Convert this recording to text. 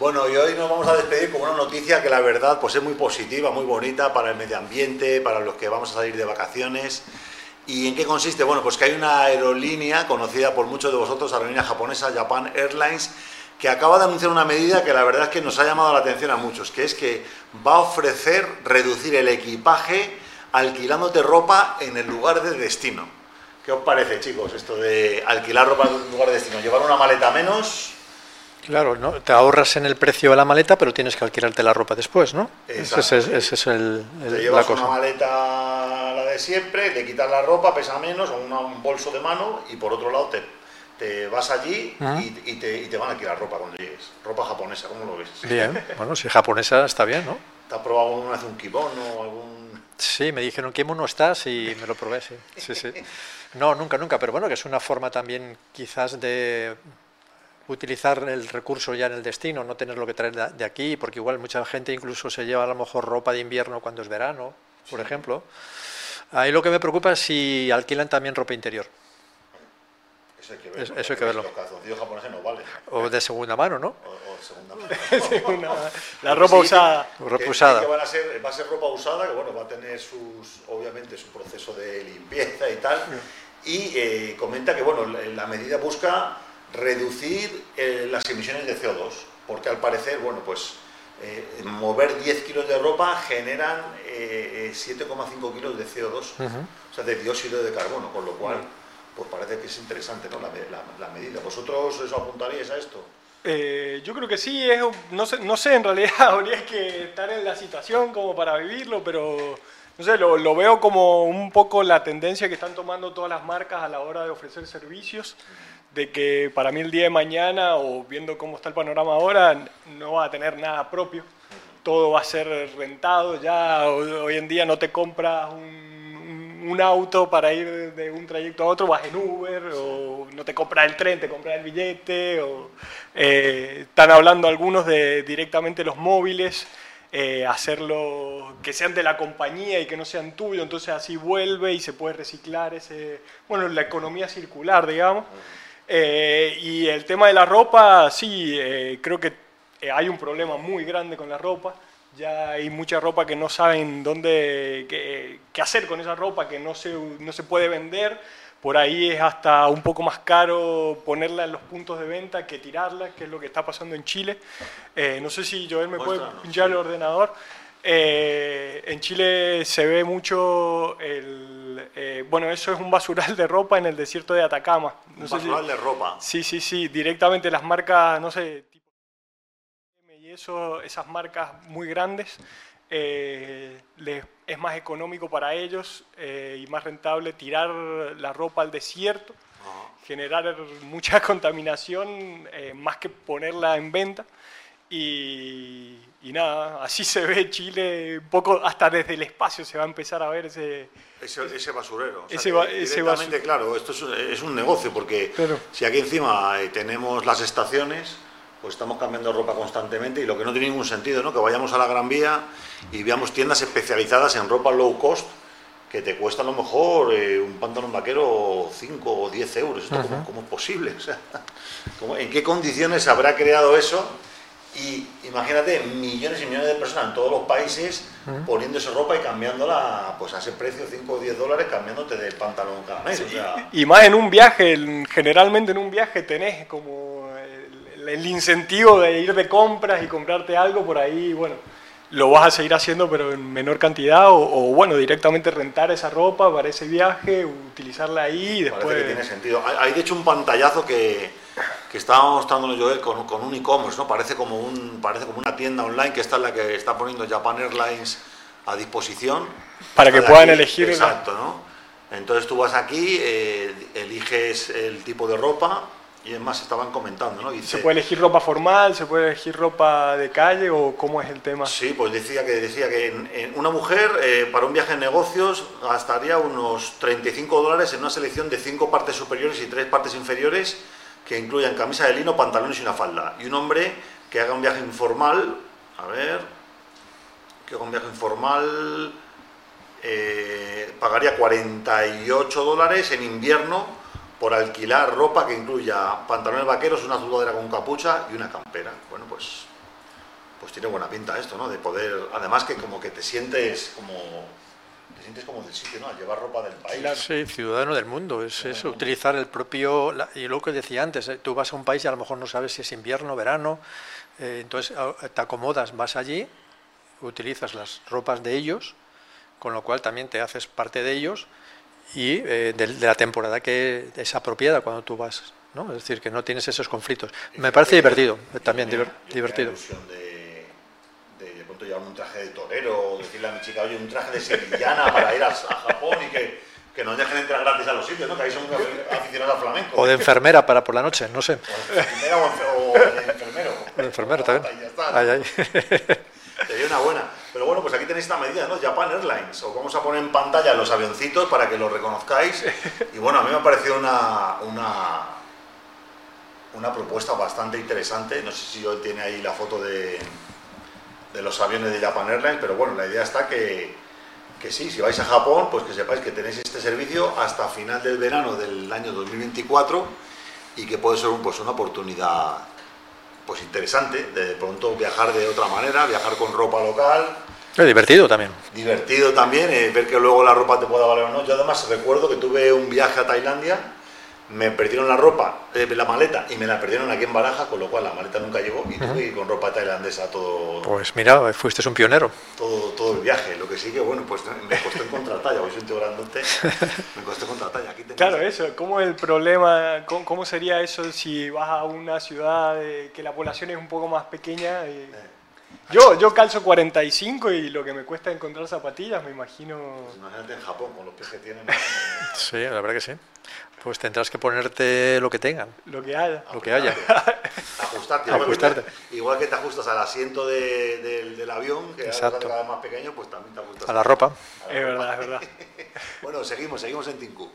Bueno, y hoy nos vamos a despedir con una noticia que la verdad pues es muy positiva, muy bonita para el medio ambiente, para los que vamos a salir de vacaciones. ¿Y en qué consiste? Bueno, pues que hay una aerolínea conocida por muchos de vosotros, aerolínea japonesa Japan Airlines, que acaba de anunciar una medida que la verdad es que nos ha llamado la atención a muchos, que es que va a ofrecer reducir el equipaje alquilándote ropa en el lugar de destino. ¿Qué os parece, chicos, esto de alquilar ropa en un lugar de destino? ¿Llevar una maleta menos? Claro, ¿no? te ahorras en el precio de la maleta, pero tienes que alquilarte la ropa después, ¿no? Exacto. Ese es, ese es el, el- Te la llevas cosa. una maleta, la de siempre, te quitas la ropa, pesa menos, o una- un bolso de mano, y por otro lado te, te vas allí y, y te, y te van a alquilar ropa cuando llegues. Ropa japonesa, ¿cómo lo ves? Bien, bueno, si es japonesa está bien, ¿no? ¿Te has probado alguna vez un kimono o algún...? Sí, me dijeron que mono estás y me lo probé, sí. sí, sí. No, nunca, nunca, pero bueno, que es una forma también quizás de utilizar el recurso ya en el destino, no tenerlo que traer de aquí, porque igual mucha gente incluso se lleva a lo mejor ropa de invierno cuando es verano, por ejemplo. Ahí lo que me preocupa es si alquilan también ropa interior, Eso hay que verlo. Eso- eso hay que porque verlo. Los calzoncillos japoneses no valen. o de segunda mano, ¿no? O, o de segunda mano. La ropa Sí, usada. Ropa que- usada. que van a ser, va a ser ropa usada, que bueno, va a tener sus, obviamente su proceso de limpieza y tal. Y eh, comenta que bueno, la medida busca reducir eh, las emisiones de CO2, porque al parecer, bueno, pues eh, mover 10 kilos de ropa generan eh, eh, 7,5 kilos de CO2, Ujú. o sea, de dióxido de carbono, con lo cual, pues parece que es interesante ¿no? la, la- la medida. ¿Vosotros os apuntaríais a esto? Eh, yo creo que sí, es, no, sé, no sé, en realidad habría que estar en la situación como para vivirlo, pero no sé, lo, lo veo como un poco la tendencia que están tomando todas las marcas a la hora de ofrecer servicios, de que para mí el día de mañana, o viendo cómo está el panorama ahora, no va a tener nada propio, todo va a ser rentado, ya. Hoy en día no te compras un, un auto para ir de un trayecto a otro, vas en Uber, o no te compras el tren, te compras el billete, o eh, están hablando algunos de directamente los móviles, eh, hacerlo que sean de la compañía y que no sean tuyos, entonces así vuelve y se puede reciclar ese, bueno, la economía circular, digamos. Eh, y el tema de la ropa, sí, eh, creo que eh, hay un problema muy grande con la ropa. Ya hay mucha ropa que no saben dónde, qué, qué hacer con esa ropa, que no se, no se puede vender. Por ahí es hasta un poco más caro ponerla en los puntos de venta que tirarla, que es lo que está pasando en Chile. Eh, no sé si Joel me puede pinchar sí. el ordenador. Eh, en Chile se ve mucho el... eh, bueno, eso es un basural de ropa en el desierto de Atacama. No Un sé si- basural de ropa. Sí, sí, sí, directamente las marcas, no sé, tipo y eso, esas marcas muy grandes, eh, les- es más económico para ellos eh, y más rentable tirar la ropa al desierto, generar mucha contaminación eh, más que ponerla en venta. Y, y nada, así se ve Chile, un poco hasta desde el espacio se va a empezar a ver ese... Ese, ese basurero. O sea, Ese que ba- ese directamente, basu- claro, esto es, un- es un negocio, porque si aquí encima eh, tenemos las estaciones, pues estamos cambiando ropa constantemente y lo que no tiene ningún sentido, ¿no? Que vayamos a la Gran Vía y veamos tiendas especializadas en ropa low cost que te cuesta a lo mejor eh, un pantalón vaquero 5 o 10 euros. ¿Esto cómo, cómo es posible? O sea, ¿cómo- ¿En qué condiciones habrá creado eso? Y imagínate, millones y millones de personas en todos los países poniéndose ropa y cambiándola pues a ese precio, 5 o 10 dólares, cambiándote de pantalón cada mes. o sea, Y más en un viaje, en- generalmente en un viaje tenés como el, el incentivo de ir de compras y comprarte algo por ahí, bueno, lo vas a seguir haciendo pero en menor cantidad o, o, bueno, directamente rentar esa ropa para ese viaje, utilizarla ahí y Parece después... que tiene sentido. Hay, hay, de hecho un pantallazo que, que estaba mostrándolo yo con, con un e-commerce, ¿no? Parece como un parece como una tienda online que está en la que está poniendo Japan Airlines a disposición Para que puedan elegir la- Exacto, ¿no? Entonces tú vas aquí, eh, eliges el tipo de ropa y es más estaban comentando, ¿no? Dice, ¿Se puede elegir ropa formal? ¿Se puede elegir ropa de calle? ¿O cómo es el tema? Sí, pues decía que, decía que en- en una mujer eh, para un viaje en negocios gastaría unos 35 dólares en una selección de 5 partes superiores y 3 partes inferiores que incluyan camisa de lino, pantalones y una falda. Y un hombre que haga un viaje informal, a ver, que haga un viaje informal, eh, pagaría 48 dólares en invierno por alquilar ropa que incluya pantalones vaqueros, una sudadera con capucha y una campera. Bueno, pues pues tiene buena pinta esto, ¿no? De poder, además que como que te sientes como te sientes como del sitio, ¿no? Al llevar ropa del país. Sí, ciudadano del mundo, es eso, utilizar el propio, y lo que decía antes, eh, tú vas a un país y a lo mejor no sabes si es invierno, verano, eh, entonces te acomodas, vas allí, utilizas las ropas de ellos, con lo cual también te haces parte de ellos y eh, de, la temporada que es apropiada cuando tú vas, ¿no? Es decir, que no tienes esos conflictos. Me parece divertido, también divertido llevar un traje de torero, decirle a mi chica, oye, un traje de sevillana para ir a, Japón y que, que, nos dejen entrar gratis a los sitios, ¿no? Que ahí son aficionados al flamenco. O de enfermera para por la noche, no sé. O de enfermera o, de enfermero. O de enfermero también. Ahí está. Ahí, Sería una buena. Pero bueno, pues aquí tenéis esta medida, ¿no? Japan Airlines. Os vamos a poner en pantalla los avioncitos para que los reconozcáis. Y bueno, a mí me ha parecido una, una, una propuesta bastante interesante. No sé si hoy tiene ahí la foto de, de los aviones de Japan Airlines, pero bueno, la idea está que, que sí, si vais a Japón, pues que sepáis que tenéis este servicio hasta final del verano del año 2024 y que puede ser un, pues una oportunidad pues interesante de, de pronto viajar de otra manera, viajar con ropa local. Es divertido también. Divertido también, eh, ver que luego la ropa te pueda valer o no. Yo además recuerdo que tuve un viaje a Tailandia me perdieron la ropa, eh, la maleta, y me la perdieron aquí en Baraja, con lo cual la maleta nunca llegó y tuve que ir con ropa tailandesa todo. Pues mira, fuiste un pionero. Todo, todo el viaje. Lo que sí que, bueno, pues me costó en contratalla, hoy soy un tío grandote, me costó en contratalla. Aquí claro, eso, ¿cómo el problema? Cómo, sería eso si vas a una ciudad que la población es un poco más pequeña? Y... Eh. Yo, yo calzo 45 y lo que me cuesta encontrar zapatillas, me imagino. Pues imagínate en Japón con los pies que tienen. sí, la verdad que sí. Pues tendrás que ponerte lo que tengan. Lo que haya. Lo que haya. Ajustarte. Ajustarte. Igual que te ajustas al asiento del avión, que es cada vez más pequeño, pues también te ajustas. A la ropa. es verdad, es verdad. bueno, seguimos, seguimos en Tinku.